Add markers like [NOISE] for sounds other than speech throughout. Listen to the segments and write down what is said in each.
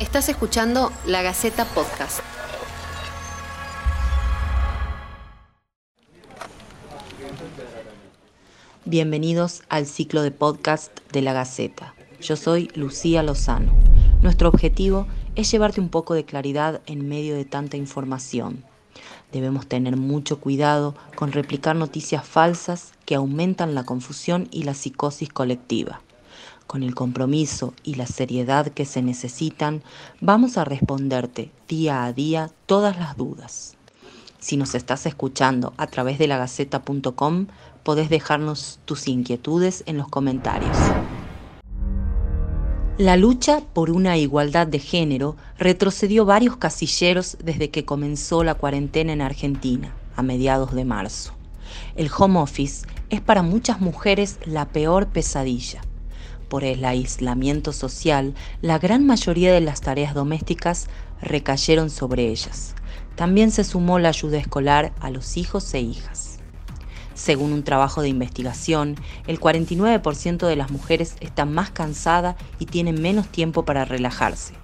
Estás escuchando La Gaceta Podcast. Bienvenidos al ciclo de podcast de La Gaceta. Yo soy Lucía Lozano. Nuestro objetivo es llevarte un poco de claridad en medio de tanta información. Debemos tener mucho cuidado con replicar noticias falsas que aumentan la confusión y la psicosis colectiva con el compromiso y la seriedad que se necesitan, vamos a responderte día a día todas las dudas. Si nos estás escuchando a través de lagaceta.com, podés dejarnos tus inquietudes en los comentarios. La lucha por una igualdad de género retrocedió varios casilleros desde que comenzó la cuarentena en Argentina, a mediados de marzo. El home office es para muchas mujeres la peor pesadilla por el aislamiento social, la gran mayoría de las tareas domésticas recayeron sobre ellas. También se sumó la ayuda escolar a los hijos e hijas. Según un trabajo de investigación, el 49% de las mujeres están más cansada y tienen menos tiempo para relajarse.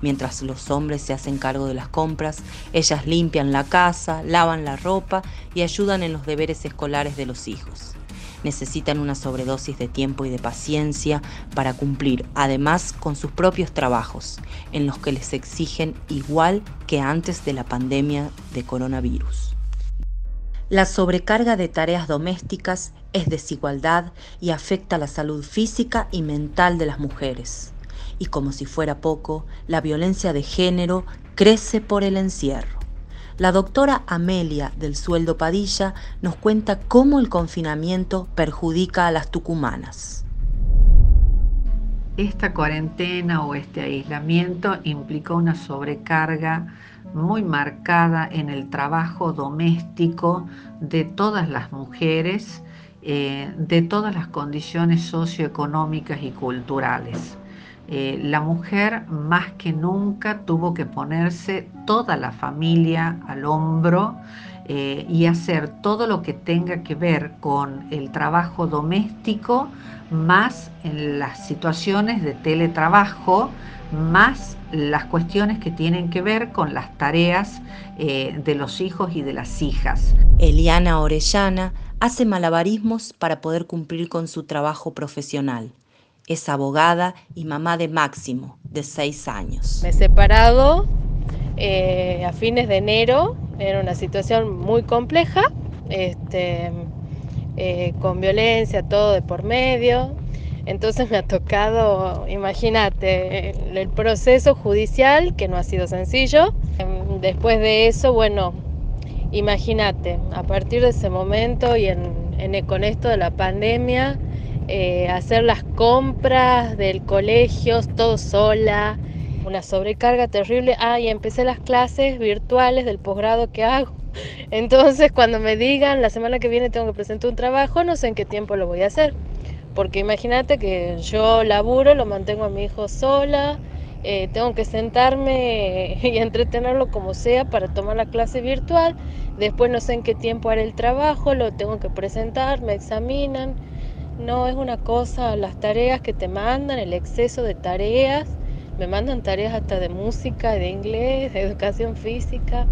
Mientras los hombres se hacen cargo de las compras, ellas limpian la casa, lavan la ropa y ayudan en los deberes escolares de los hijos necesitan una sobredosis de tiempo y de paciencia para cumplir además con sus propios trabajos, en los que les exigen igual que antes de la pandemia de coronavirus. La sobrecarga de tareas domésticas es desigualdad y afecta la salud física y mental de las mujeres. Y como si fuera poco, la violencia de género crece por el encierro. La doctora Amelia del Sueldo Padilla nos cuenta cómo el confinamiento perjudica a las tucumanas. Esta cuarentena o este aislamiento implicó una sobrecarga muy marcada en el trabajo doméstico de todas las mujeres, eh, de todas las condiciones socioeconómicas y culturales. Eh, la mujer más que nunca tuvo que ponerse toda la familia al hombro eh, y hacer todo lo que tenga que ver con el trabajo doméstico, más en las situaciones de teletrabajo, más las cuestiones que tienen que ver con las tareas eh, de los hijos y de las hijas. Eliana Orellana hace malabarismos para poder cumplir con su trabajo profesional. Es abogada y mamá de Máximo, de seis años. Me he separado eh, a fines de enero, era una situación muy compleja, este, eh, con violencia, todo de por medio. Entonces me ha tocado, imagínate, el proceso judicial, que no ha sido sencillo. Después de eso, bueno, imagínate, a partir de ese momento y en, con esto de la pandemia, eh, hacer las compras del colegio, todo sola, una sobrecarga terrible. Ah, y empecé las clases virtuales del posgrado que hago. [LAUGHS] Entonces, cuando me digan la semana que viene tengo que presentar un trabajo, no sé en qué tiempo lo voy a hacer. Porque imagínate que yo laburo, lo mantengo a mi hijo sola, eh, tengo que sentarme [LAUGHS] y entretenerlo como sea para tomar la clase virtual. Después no sé en qué tiempo haré el trabajo, lo tengo que presentar, me examinan. No es una cosa, las tareas que te mandan, el exceso de tareas. Me mandan tareas hasta de música, de inglés, de educación física.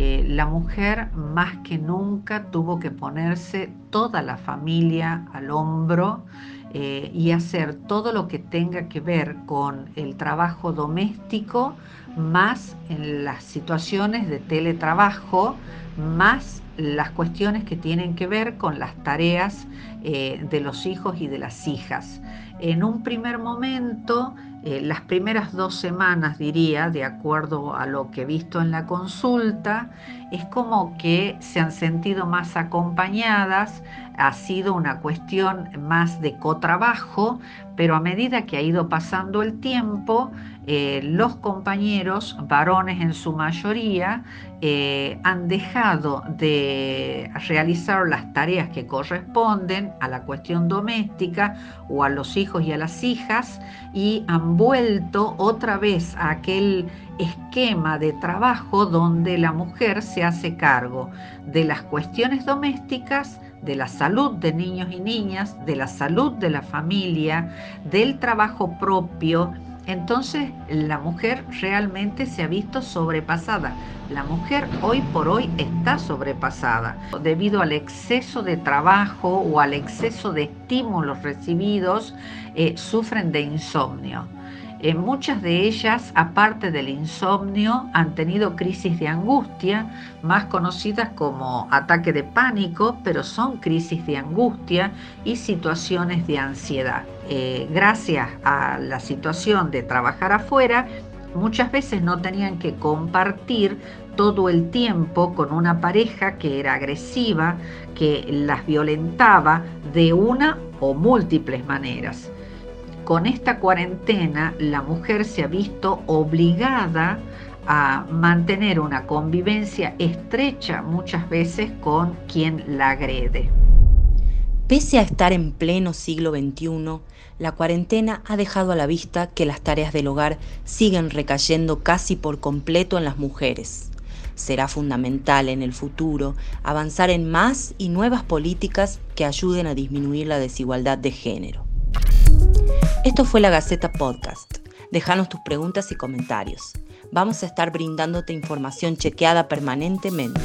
Eh, la mujer más que nunca tuvo que ponerse toda la familia al hombro eh, y hacer todo lo que tenga que ver con el trabajo doméstico, más en las situaciones de teletrabajo, más las cuestiones que tienen que ver con las tareas eh, de los hijos y de las hijas. En un primer momento, eh, las primeras dos semanas, diría, de acuerdo a lo que he visto en la consulta, es como que se han sentido más acompañadas, ha sido una cuestión más de cotrabajo, pero a medida que ha ido pasando el tiempo, eh, los compañeros, varones en su mayoría, eh, han dejado de realizar las tareas que corresponden a la cuestión doméstica o a los hijos y a las hijas y han vuelto otra vez a aquel esquema de trabajo donde la mujer se hace cargo de las cuestiones domésticas, de la salud de niños y niñas, de la salud de la familia, del trabajo propio, entonces la mujer realmente se ha visto sobrepasada. La mujer hoy por hoy está sobrepasada debido al exceso de trabajo o al exceso de estímulos recibidos, eh, sufren de insomnio. Eh, muchas de ellas, aparte del insomnio, han tenido crisis de angustia, más conocidas como ataque de pánico, pero son crisis de angustia y situaciones de ansiedad. Eh, gracias a la situación de trabajar afuera, muchas veces no tenían que compartir todo el tiempo con una pareja que era agresiva, que las violentaba de una o múltiples maneras con esta cuarentena la mujer se ha visto obligada a mantener una convivencia estrecha muchas veces con quien la agrede. Pese a estar en pleno siglo XXI, la cuarentena ha dejado a la vista que las tareas del hogar siguen recayendo casi por completo en las mujeres. Será fundamental en el futuro avanzar en más y nuevas políticas que ayuden a disminuir la desigualdad de género. Esto fue la Gaceta Podcast. Déjanos tus preguntas y comentarios. Vamos a estar brindándote información chequeada permanentemente.